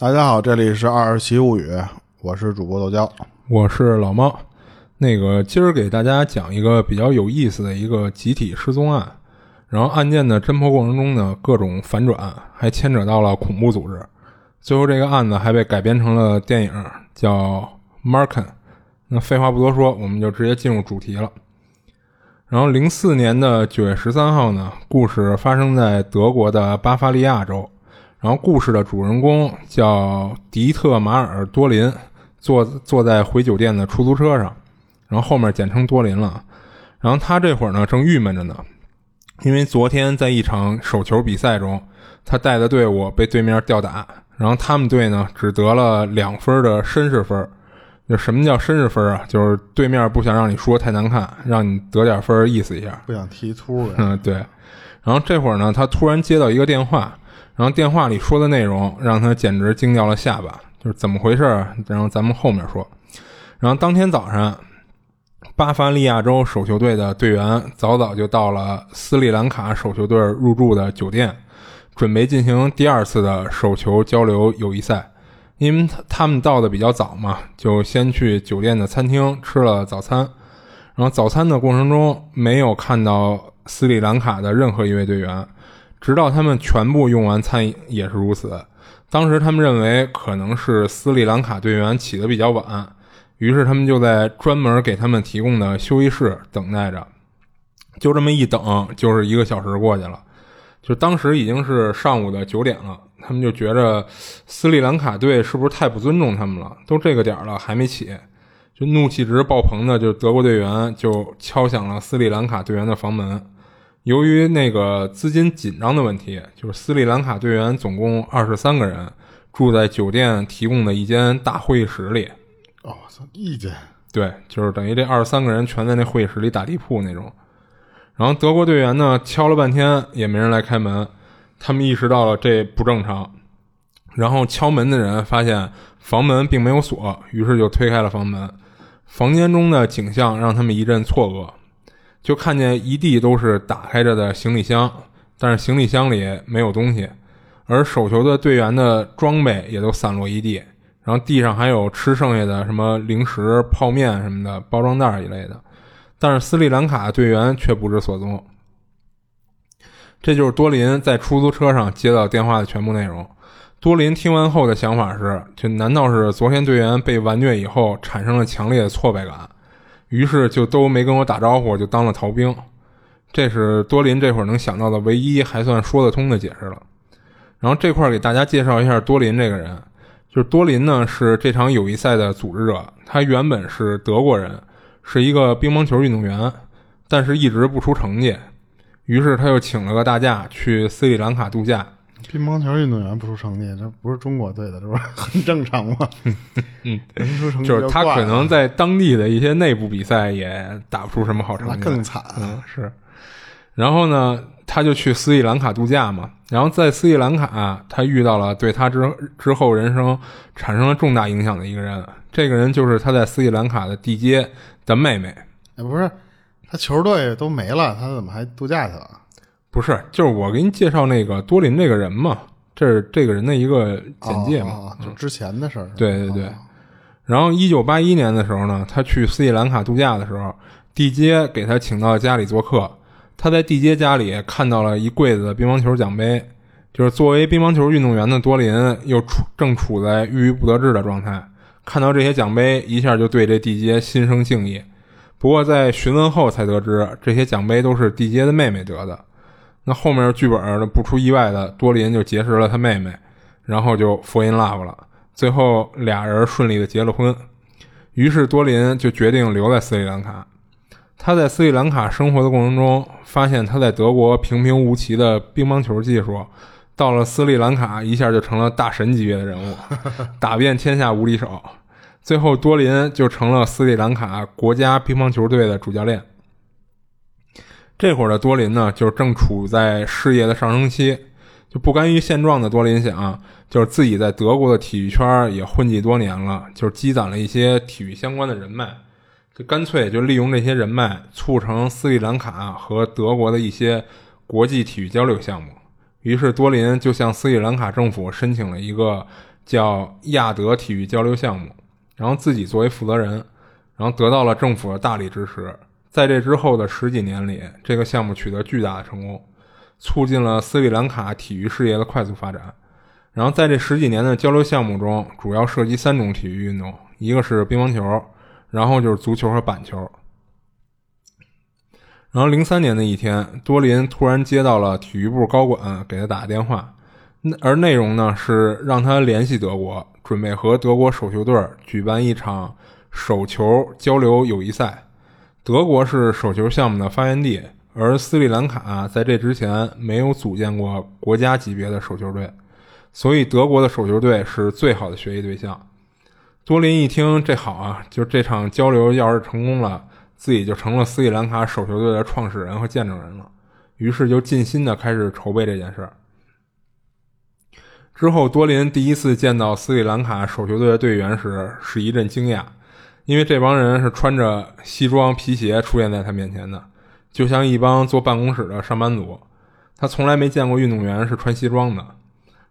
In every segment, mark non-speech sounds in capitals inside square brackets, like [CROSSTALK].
大家好，这里是《二十奇物语》，我是主播豆椒，我是老猫。那个今儿给大家讲一个比较有意思的一个集体失踪案，然后案件的侦破过程中呢，各种反转，还牵扯到了恐怖组织。最后这个案子还被改编成了电影，叫《Marken》。那废话不多说，我们就直接进入主题了。然后零四年的九月十三号呢，故事发生在德国的巴伐利亚州。然后故事的主人公叫迪特马尔多林，坐坐在回酒店的出租车上，然后后面简称多林了。然后他这会儿呢正郁闷着呢，因为昨天在一场手球比赛中，他带的队伍被对面吊打，然后他们队呢只得了两分的绅士分。就什么叫绅士分啊？就是对面不想让你说太难看，让你得点分意思一下，不想踢秃。嗯，对。然后这会儿呢，他突然接到一个电话。然后电话里说的内容让他简直惊掉了下巴，就是怎么回事？然后咱们后面说。然后当天早上，巴伐利亚州手球队的队员早早就到了斯里兰卡手球队入住的酒店，准备进行第二次的手球交流友谊赛。因为他们到的比较早嘛，就先去酒店的餐厅吃了早餐。然后早餐的过程中没有看到斯里兰卡的任何一位队员。直到他们全部用完餐也是如此。当时他们认为可能是斯里兰卡队员起得比较晚，于是他们就在专门给他们提供的休息室等待着。就这么一等，就是一个小时过去了。就当时已经是上午的九点了，他们就觉着斯里兰卡队是不是太不尊重他们了？都这个点了还没起，就怒气值爆棚的就德国队员就敲响了斯里兰卡队员的房门。由于那个资金紧张的问题，就是斯里兰卡队员总共二十三个人住在酒店提供的一间大会议室里。哦，一间？对，就是等于这二十三个人全在那会议室里打地铺那种。然后德国队员呢敲了半天也没人来开门，他们意识到了这不正常。然后敲门的人发现房门并没有锁，于是就推开了房门。房间中的景象让他们一阵错愕。就看见一地都是打开着的行李箱，但是行李箱里没有东西，而手球的队员的装备也都散落一地，然后地上还有吃剩下的什么零食、泡面什么的包装袋一类的，但是斯里兰卡队员却不知所踪。这就是多林在出租车上接到电话的全部内容。多林听完后的想法是：就难道是昨天队员被完虐以后产生了强烈的挫败感？于是就都没跟我打招呼，就当了逃兵。这是多林这会儿能想到的唯一还算说得通的解释了。然后这块儿给大家介绍一下多林这个人，就是多林呢是这场友谊赛的组织者，他原本是德国人，是一个乒乓球运动员，但是一直不出成绩，于是他又请了个大假去斯里兰卡度假。乒乓球运动员不出成绩，这不是中国队的，这不是很正常吗？[LAUGHS] 嗯，能出成绩就是他可能在当地的一些内部比赛也打不出什么好成绩，更惨。嗯，是。然后呢，他就去斯里兰卡度假嘛。然后在斯里兰卡，他遇到了对他之之后人生产生了重大影响的一个人。这个人就是他在斯里兰卡的地接的妹妹。哎，不是，他球队都没了，他怎么还度假去了？不是，就是我给你介绍那个多林这个人嘛，这是这个人的一个简介嘛，就之前的事儿。对对对。然后一九八一年的时候呢，他去斯里兰卡度假的时候，地接给他请到家里做客。他在地接家里看到了一柜子的乒乓球奖杯，就是作为乒乓球运动员的多林又处正处在郁郁不得志的状态，看到这些奖杯，一下就对这地接心生敬意。不过在询问后才得知，这些奖杯都是地接的妹妹得的。那后面剧本的不出意外的，多林就结识了他妹妹，然后就 fall in love 了。最后俩人顺利的结了婚。于是多林就决定留在斯里兰卡。他在斯里兰卡生活的过程中，发现他在德国平平无奇的乒乓球技术，到了斯里兰卡一下就成了大神级别的人物，打遍天下无敌手。最后多林就成了斯里兰卡国家乒乓球队的主教练。这会儿的多林呢，就是正处在事业的上升期，就不甘于现状的多林想，就是自己在德国的体育圈也混迹多年了，就积攒了一些体育相关的人脉，就干脆就利用这些人脉，促成斯里兰卡和德国的一些国际体育交流项目。于是多林就向斯里兰卡政府申请了一个叫亚德体育交流项目，然后自己作为负责人，然后得到了政府的大力支持。在这之后的十几年里，这个项目取得巨大的成功，促进了斯里兰卡体育事业的快速发展。然后在这十几年的交流项目中，主要涉及三种体育运动，一个是乒乓球，然后就是足球和板球。然后零三年的一天，多林突然接到了体育部高管给他打的电话，而内容呢是让他联系德国，准备和德国手球队举办一场手球交流友谊赛。德国是手球项目的发源地，而斯里兰卡在这之前没有组建过国家级别的手球队，所以德国的手球队是最好的学习对象。多林一听这好啊，就这场交流要是成功了。自己就成了斯里兰卡手球队的创始人和见证人了，于是就尽心的开始筹备这件事儿。之后，多林第一次见到斯里兰卡手球队的队员时，是一阵惊讶，因为这帮人是穿着西装皮鞋出现在他面前的，就像一帮坐办公室的上班族。他从来没见过运动员是穿西装的，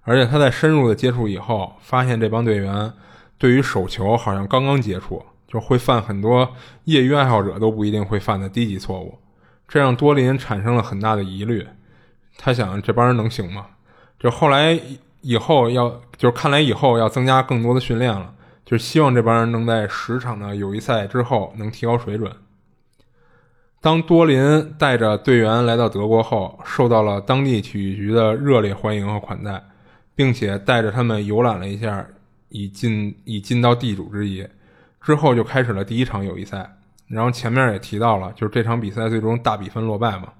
而且他在深入的接触以后，发现这帮队员对于手球好像刚刚接触。就会犯很多业余爱好者都不一定会犯的低级错误，这让多林产生了很大的疑虑。他想，这帮人能行吗？就后来以后要，就是看来以后要增加更多的训练了，就是希望这帮人能在十场的友谊赛之后能提高水准。当多林带着队员来到德国后，受到了当地体育局的热烈欢迎和款待，并且带着他们游览了一下，以尽以尽到地主之谊。之后就开始了第一场友谊赛，然后前面也提到了，就是这场比赛最终大比分落败嘛。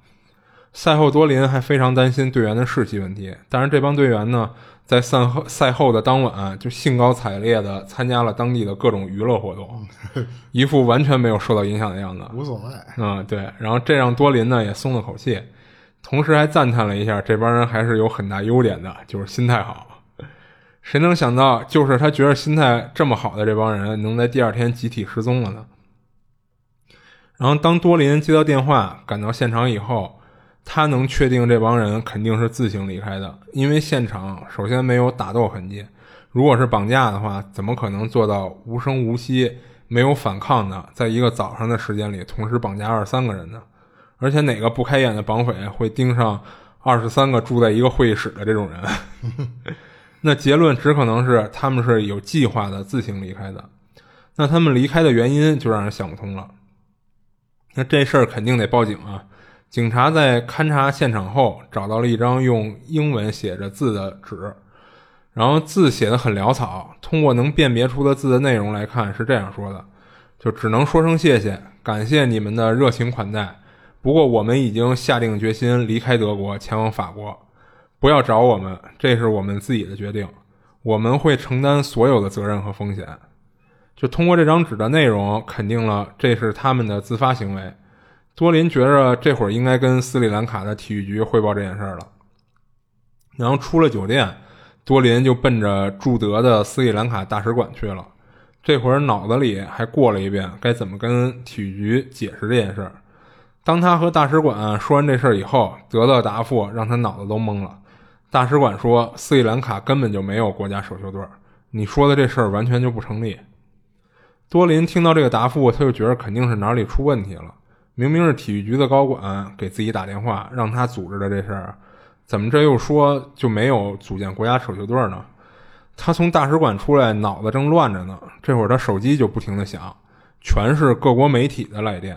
赛后多林还非常担心队员的士气问题，但是这帮队员呢，在赛后赛后的当晚就兴高采烈地参加了当地的各种娱乐活动，一副完全没有受到影响的样子，无所谓。嗯，对，然后这让多林呢也松了口气，同时还赞叹了一下这帮人还是有很大优点的，就是心态好。谁能想到，就是他觉得心态这么好的这帮人，能在第二天集体失踪了呢？然后，当多林接到电话，赶到现场以后，他能确定这帮人肯定是自行离开的，因为现场首先没有打斗痕迹，如果是绑架的话，怎么可能做到无声无息、没有反抗的，在一个早上的时间里同时绑架二三个人呢？而且，哪个不开眼的绑匪会盯上二十三个住在一个会议室的这种人？[LAUGHS] 那结论只可能是他们是有计划的自行离开的，那他们离开的原因就让人想不通了。那这事儿肯定得报警啊！警察在勘察现场后找到了一张用英文写着字的纸，然后字写的很潦草，通过能辨别出的字的内容来看是这样说的：就只能说声谢谢，感谢你们的热情款待。不过我们已经下定决心离开德国，前往法国。不要找我们，这是我们自己的决定，我们会承担所有的责任和风险。就通过这张纸的内容，肯定了这是他们的自发行为。多林觉着这会儿应该跟斯里兰卡的体育局汇报这件事了。然后出了酒店，多林就奔着驻德的斯里兰卡大使馆去了。这会儿脑子里还过了一遍该怎么跟体育局解释这件事。当他和大使馆说完这事儿以后，得到答复让他脑子都懵了。大使馆说：“斯里兰卡根本就没有国家手球队，你说的这事儿完全就不成立。”多林听到这个答复，他就觉得肯定是哪里出问题了。明明是体育局的高管给自己打电话让他组织的这事儿，怎么这又说就没有组建国家手球队呢？他从大使馆出来，脑子正乱着呢。这会儿他手机就不停的响，全是各国媒体的来电。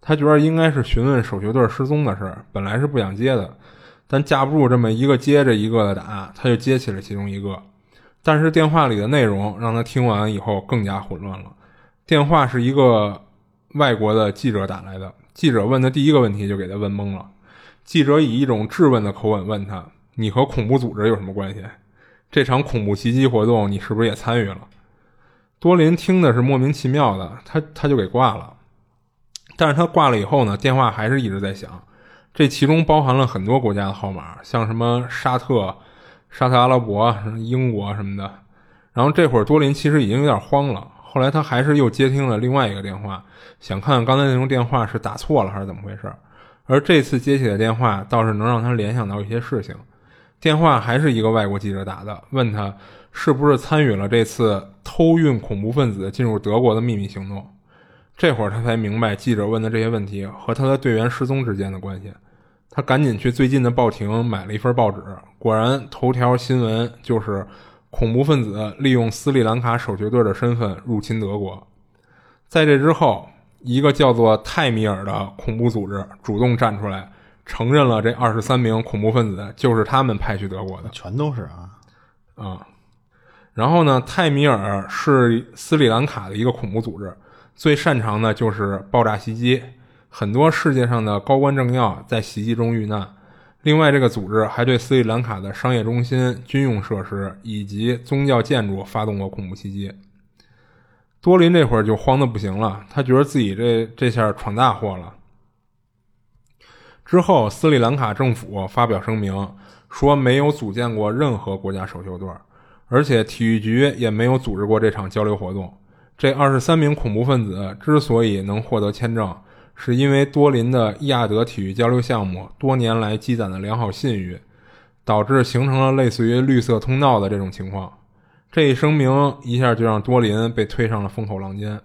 他觉得应该是询问手球队失踪的事儿，本来是不想接的。但架不住这么一个接着一个的打，他就接起了其中一个。但是电话里的内容让他听完以后更加混乱了。电话是一个外国的记者打来的，记者问的第一个问题就给他问懵了。记者以一种质问的口吻问他：“你和恐怖组织有什么关系？这场恐怖袭击活动你是不是也参与了？”多林听的是莫名其妙的，他他就给挂了。但是他挂了以后呢，电话还是一直在响。这其中包含了很多国家的号码，像什么沙特、沙特阿拉伯、英国什么的。然后这会儿多林其实已经有点慌了。后来他还是又接听了另外一个电话，想看刚才那通电话是打错了还是怎么回事。而这次接起的电话倒是能让他联想到一些事情。电话还是一个外国记者打的，问他是不是参与了这次偷运恐怖分子进入德国的秘密行动。这会儿他才明白记者问的这些问题和他的队员失踪之间的关系。他赶紧去最近的报亭买了一份报纸，果然头条新闻就是恐怖分子利用斯里兰卡手球队的身份入侵德国。在这之后，一个叫做泰米尔的恐怖组织主动站出来，承认了这二十三名恐怖分子就是他们派去德国的。全都是啊，啊、然后呢，泰米尔是斯里兰卡的一个恐怖组织，最擅长的就是爆炸袭击，很多世界上的高官政要在袭击中遇难。另外，这个组织还对斯里兰卡的商业中心、军用设施以及宗教建筑发动过恐怖袭击。多林这会儿就慌得不行了，他觉得自己这这下闯大祸了。之后，斯里兰卡政府发表声明说，没有组建过任何国家手球队，而且体育局也没有组织过这场交流活动。这二十三名恐怖分子之所以能获得签证，是因为多林的伊亚德体育交流项目多年来积攒的良好信誉，导致形成了类似于绿色通道的这种情况。这一声明一下就让多林被推上了风口浪尖。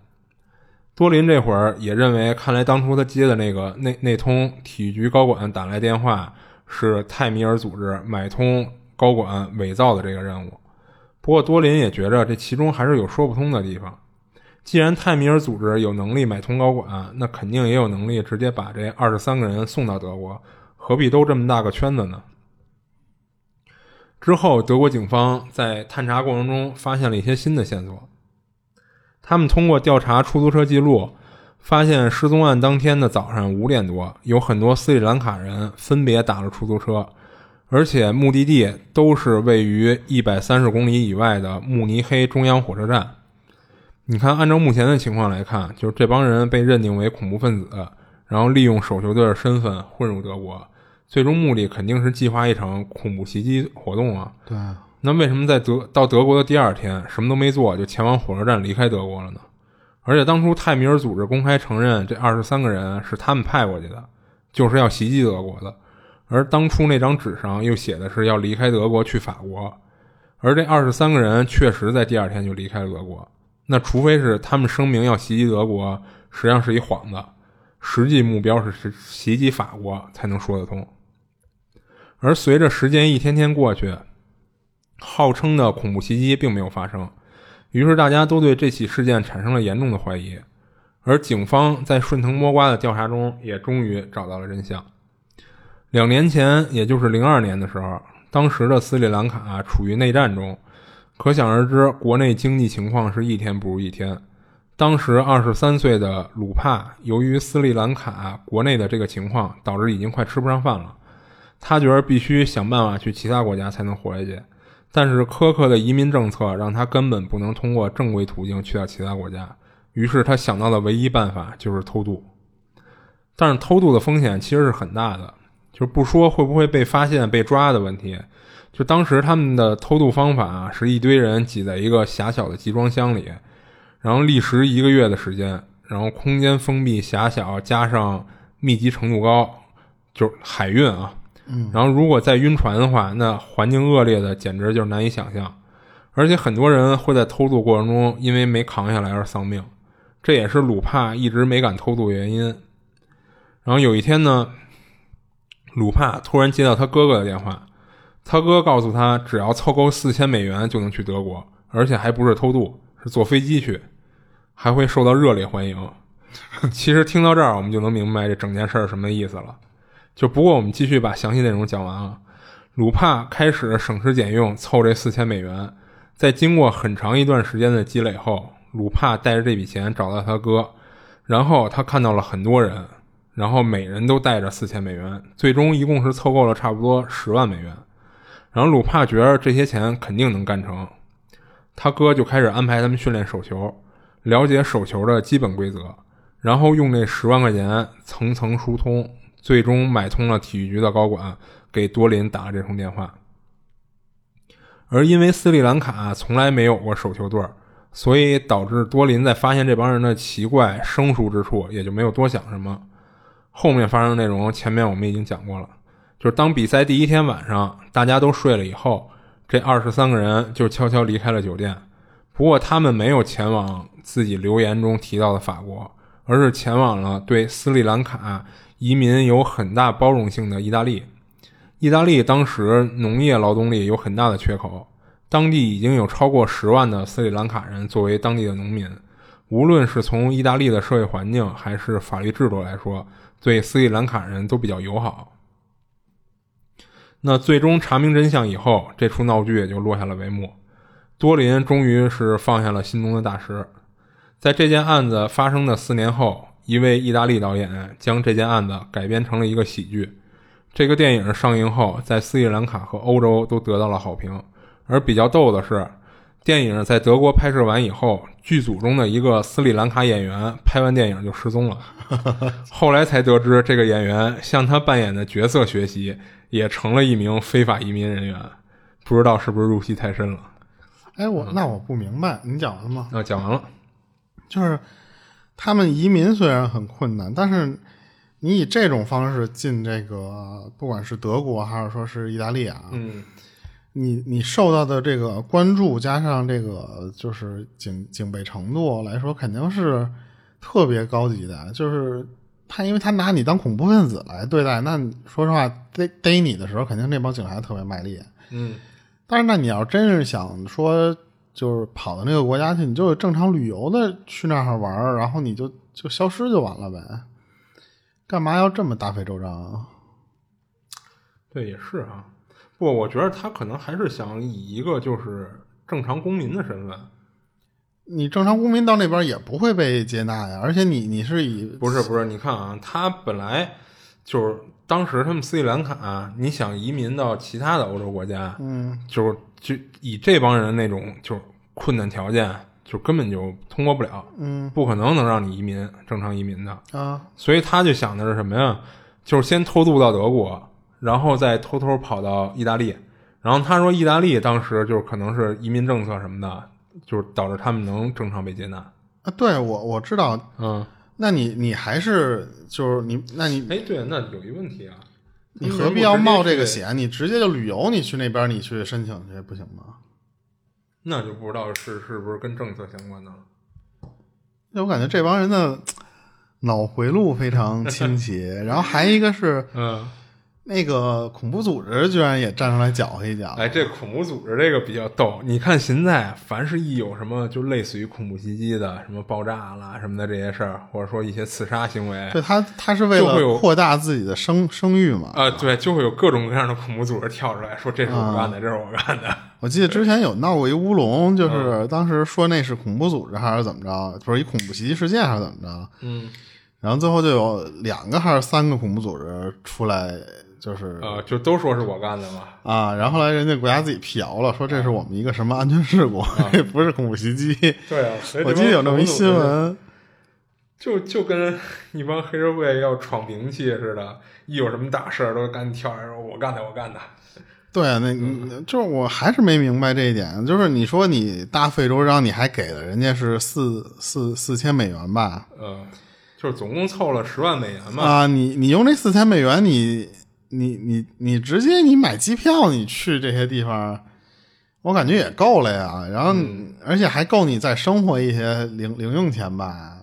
多林这会儿也认为，看来当初他接的那个那那通体育局高管打来电话是泰米尔组织买通高管伪造的这个任务。不过多林也觉着这其中还是有说不通的地方。既然泰米尔组织有能力买通高管，那肯定也有能力直接把这二十三个人送到德国，何必兜这么大个圈子呢？之后，德国警方在探查过程中发现了一些新的线索。他们通过调查出租车记录，发现失踪案当天的早上五点多，有很多斯里兰卡人分别打了出租车，而且目的地都是位于一百三十公里以外的慕尼黑中央火车站。你看，按照目前的情况来看，就是这帮人被认定为恐怖分子，然后利用手球队的身份混入德国，最终目的肯定是计划一场恐怖袭击活动啊。对啊，那为什么在德到德国的第二天什么都没做就前往火车站离开德国了呢？而且当初泰米尔组织公开承认这二十三个人是他们派过去的，就是要袭击德国的。而当初那张纸上又写的是要离开德国去法国，而这二十三个人确实在第二天就离开了德国。那除非是他们声明要袭击德国，实际上是一幌子，实际目标是袭击法国才能说得通。而随着时间一天天过去，号称的恐怖袭击并没有发生，于是大家都对这起事件产生了严重的怀疑。而警方在顺藤摸瓜的调查中，也终于找到了真相。两年前，也就是零二年的时候，当时的斯里兰卡处于内战中，可想而知，国内经济情况是一天不如一天。当时二十三岁的鲁帕，由于斯里兰卡国内的这个情况，导致已经快吃不上饭了。他觉得必须想办法去其他国家才能活下去，但是苛刻的移民政策让他根本不能通过正规途径去到其他国家。于是他想到的唯一办法就是偷渡，但是偷渡的风险其实是很大的，就是不说会不会被发现、被抓的问题。就当时他们的偷渡方法是一堆人挤在一个狭小的集装箱里，然后历时一个月的时间，然后空间封闭狭小，加上密集程度高，就是海运啊。然后如果再晕船的话，那环境恶劣的简直就是难以想象。而且很多人会在偷渡过程中因为没扛下来而丧命，这也是鲁帕一直没敢偷渡的原因。然后有一天呢，鲁帕突然接到他哥哥的电话。他哥告诉他，只要凑够四千美元就能去德国，而且还不是偷渡，是坐飞机去，还会受到热烈欢迎。其实听到这儿，我们就能明白这整件事儿什么意思了。就不过我们继续把详细内容讲完啊。鲁帕开始省吃俭用凑这四千美元，在经过很长一段时间的积累后，鲁帕带着这笔钱找到他哥，然后他看到了很多人，然后每人都带着四千美元，最终一共是凑够了差不多十万美元。然后鲁帕觉得这些钱肯定能干成，他哥就开始安排他们训练手球，了解手球的基本规则，然后用那十万块钱层层疏通，最终买通了体育局的高管，给多林打了这通电话。而因为斯里兰卡从来没有过手球队，所以导致多林在发现这帮人的奇怪生疏之处，也就没有多想什么。后面发生的内容，前面我们已经讲过了。就是当比赛第一天晚上，大家都睡了以后，这二十三个人就悄悄离开了酒店。不过他们没有前往自己留言中提到的法国，而是前往了对斯里兰卡移民有很大包容性的意大利。意大利当时农业劳动力有很大的缺口，当地已经有超过十万的斯里兰卡人作为当地的农民。无论是从意大利的社会环境还是法律制度来说，对斯里兰卡人都比较友好。那最终查明真相以后，这出闹剧也就落下了帷幕。多林终于是放下了心中的大石。在这件案子发生的四年后，一位意大利导演将这件案子改编成了一个喜剧。这个电影上映后，在斯里兰卡和欧洲都得到了好评。而比较逗的是，电影在德国拍摄完以后，剧组中的一个斯里兰卡演员拍完电影就失踪了。[LAUGHS] 后来才得知，这个演员向他扮演的角色学习，也成了一名非法移民人员。不知道是不是入戏太深了。哎，我那我不明白，你讲完了吗？啊，讲完了。就是他们移民虽然很困难，但是你以这种方式进这个，不管是德国还是说是意大利啊，嗯，你你受到的这个关注加上这个就是警警备程度来说，肯定是特别高级的。就是他，因为他拿你当恐怖分子来对待，那说实话，逮逮你的时候，肯定那帮警察特别卖力。嗯。但是，那你要真是想说，就是跑到那个国家去，你就正常旅游的去那儿玩然后你就就消失就完了呗，干嘛要这么大费周章啊？对，也是啊。不，我觉得他可能还是想以一个就是正常公民的身份。你正常公民到那边也不会被接纳呀，而且你你是以不是不是？你看啊，他本来就是当时他们斯里兰卡，你想移民到其他的欧洲国家，嗯，就是就以这帮人那种就是困难条件，就根本就通过不了，嗯，不可能能让你移民正常移民的啊。所以他就想的是什么呀？就是先偷渡到德国，然后再偷偷跑到意大利。然后他说，意大利当时就是可能是移民政策什么的。就是导致他们能正常被接纳啊！对我我知道，嗯，那你你还是就是你，那你哎，对，那有一问题啊，你何必要冒这个险？你直接就旅游，你去那边你去申请去不行吗？那就不知道是是不是跟政策相关的了。那我感觉这帮人的脑回路非常清奇，[LAUGHS] 然后还一个是嗯。那个恐怖组织居然也站出来搅和一搅。哎，这恐怖组织这个比较逗。你看现在，凡是一有什么就类似于恐怖袭击的，什么爆炸啦什么的这些事儿，或者说一些刺杀行为，对他他是为了扩大自己的声声誉嘛？啊，对，就会有各种各样的恐怖组织跳出来说这是我干的，这是我干的。我记得之前有闹过一乌龙，就是当时说那是恐怖组织还是怎么着，不是一恐怖袭击事件还是怎么着？嗯，然后最后就有两个还是三个恐怖组织出来。就是呃，就都说是我干的嘛啊，然后后来人家国家自己辟谣了，说这是我们一个什么安全事故，[LAUGHS] 不是恐怖袭击。对啊，[LAUGHS] 我记得有那么一新闻，就就跟一帮黑社会要闯名气似的，一有什么大事儿都赶紧跳出来说我干的，我干的。对啊，那就是我还是没明白这一点，就是你说你大费周章，你还给了人家是四四四千美元吧？嗯，就是总共凑了十万美元嘛。啊，你你用这四千美元，你。你你你直接你买机票你去这些地方，我感觉也够了呀。然后而且还够你再生活一些零零用钱吧。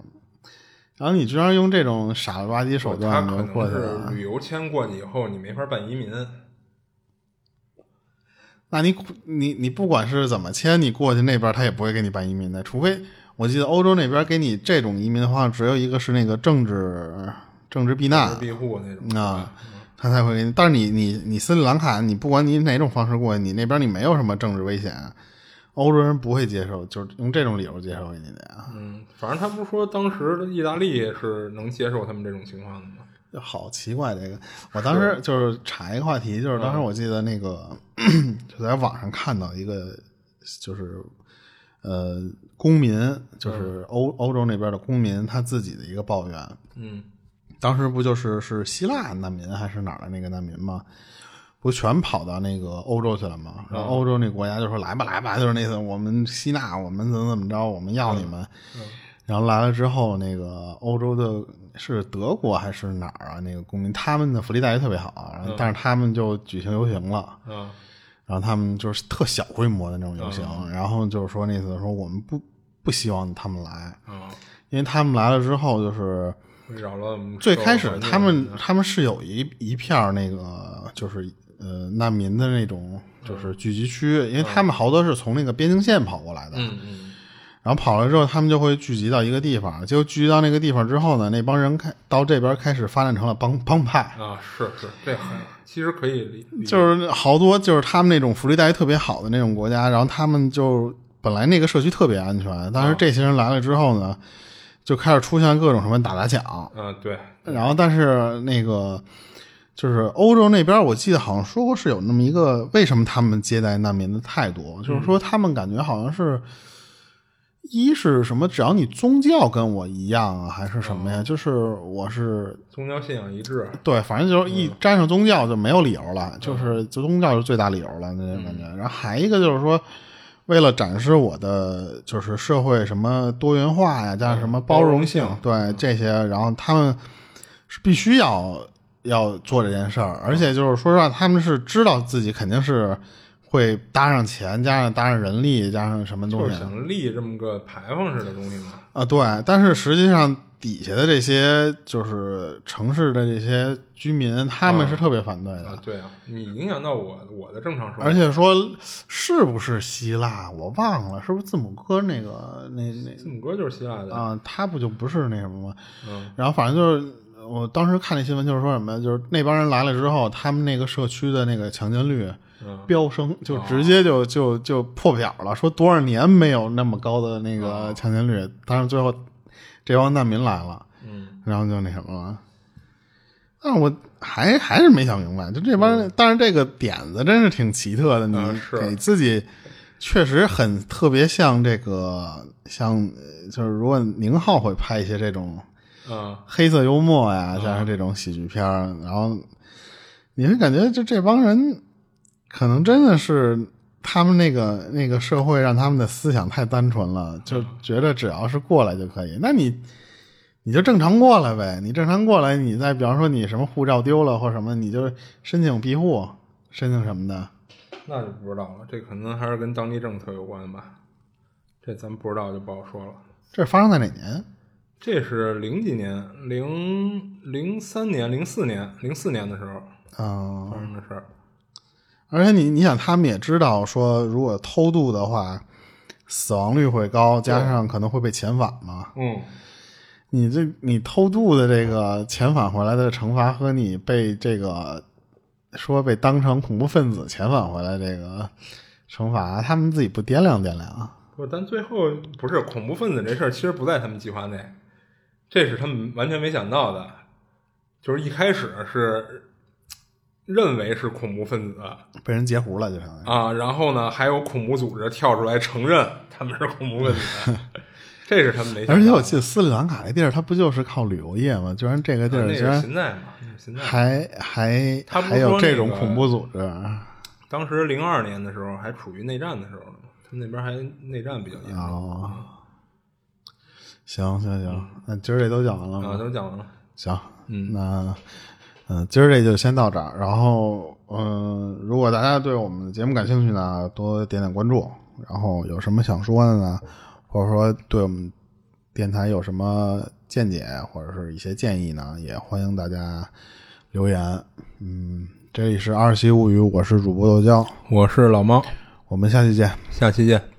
然后你居然用这种傻了吧唧手段能过去？旅游签过去以后，你没法办移民。那你你你不管是怎么签，你过去那边他也不会给你办移民的。除非我记得欧洲那边给你这种移民的话，只有一个是那个政治政治避难、庇护那种啊。他才会给你，但是你你你斯里兰卡，你不管你哪种方式过去，你那边你没有什么政治危险，欧洲人不会接受，就是用这种理由接受给你的呀。嗯，反正他不是说当时意大利是能接受他们这种情况的吗？好奇怪这个，我当时就是查一个话题，就是当时我记得那个 [CLEARS THROAT] 就在网上看到一个，就是呃公民，就是欧欧洲那边的公民他自己的一个抱怨。嗯。当时不就是是希腊难民还是哪儿的那个难民吗？不全跑到那个欧洲去了吗？然后欧洲那国家就说来吧来吧，就是那次我们吸纳我们怎么怎么着，我们要你们。然后来了之后，那个欧洲的是德国还是哪儿啊？那个公民他们的福利待遇特别好，但是他们就举行游行了。嗯然后他们就是特小规模的那种游行，然后就是说那次说我们不不希望他们来，啊，因为他们来了之后就是。扰乱我们最开始他们他们是有一一片儿那个就是呃难民的那种就是聚集区，因为他们好多是从那个边境线跑过来的，嗯嗯。然后跑了之后他们就会聚集到一个地方，结果聚集到那个地方之后呢，那帮人开到这边开始发展成了帮帮派，啊，是是，这很其实可以理就是好多就是他们那种福利待遇特别好的那种国家，然后他们就本来那个社区特别安全，但是这些人来了之后呢，就开始出现各种什么打砸抢，嗯，对，然后，但是那个就是欧洲那边，我记得好像说过是有那么一个，为什么他们接待难民的态度？就是说他们感觉好像是，一是什么，只要你宗教跟我一样啊，还是什么呀？就是我是宗教信仰一致，对，反正就是一沾上宗教就没有理由了，就是宗教是最大理由了那种感觉。然后还一个就是说。为了展示我的就是社会什么多元化呀，加上什么包容性，对这些，然后他们是必须要要做这件事儿，而且就是说实话，他们是知道自己肯定是会搭上钱，加上搭上人力，加上什么东西就是想立这么个牌坊似的东西嘛。啊，对，但是实际上底下的这些就是城市的这些居民，他们是特别反对的。啊，对啊，你影响到我我的正常生活，而且说是不是希腊，我忘了，是不是字母哥那个那那字母哥就是希腊的，啊，他不就不是那什么吗？嗯。然后反正就是我当时看那新闻，就是说什么，就是那帮人来了之后，他们那个社区的那个强奸率嗯。飙升，就直接就就就破表了，说多少年没有那么高的那个强奸率，但是最后这帮难民来了。嗯然后就那什么了。但我还还是没想明白，就这帮人，但是这个点子真是挺奇特的，你给自己确实很特别像这个，像呃就是如果宁浩会拍一些这种啊黑色幽默呀，加上这种喜剧片儿，然后你是感觉就这帮人可能真的是他们那个那个社会让他们的思想太单纯了，就觉得只要是过来就可以。那你你就正常过来呗，你正常过来，你再比方说你什么护照丢了或什么，你就申请庇护，申请什么的。那就不知道了，这可能还是跟当地政策有关吧，这咱不知道就不好说了。这是发生在哪年？这是零几年，零零三年、零四年、零四年的时候啊、发生的事儿。而且你你想，他们也知道说，如果偷渡的话，死亡率会高，加上可能会被遣返嘛。嗯，你这你偷渡的这个遣返回来的惩罚和你被这个说被当成恐怖分子遣返回来这个惩罚，他们自己不掂量掂量啊？不，但最后不是恐怖分子这事儿，其实不在他们计划内，这是他们完全没想到的。就是一开始是认为是恐怖分子被人截胡了，就相当于。啊，然后呢，还有恐怖组织跳出来承认他们是恐怖分子，[LAUGHS] 这是他们没。而且我记得斯里兰卡那地儿，它不就是靠旅游业吗？居然这个地儿居然现在嘛，现在。还还还有这种恐怖组织当时零二年的时候还处于内战的时候呢，他们那边还内战比较严重哦。行行行，那今儿这都讲完了啊，吗？都讲完了。行，嗯那嗯，今儿这就先到这儿。然后嗯，如果大家对我们的节目感兴趣呢，多点点关注。然后有什么想说的呢，或者说对我们电台有什么见解或者是一些建议呢，也欢迎大家留言。嗯，这里是二七物语，我是主播豆椒，我是老猫，我们下期见。下期见。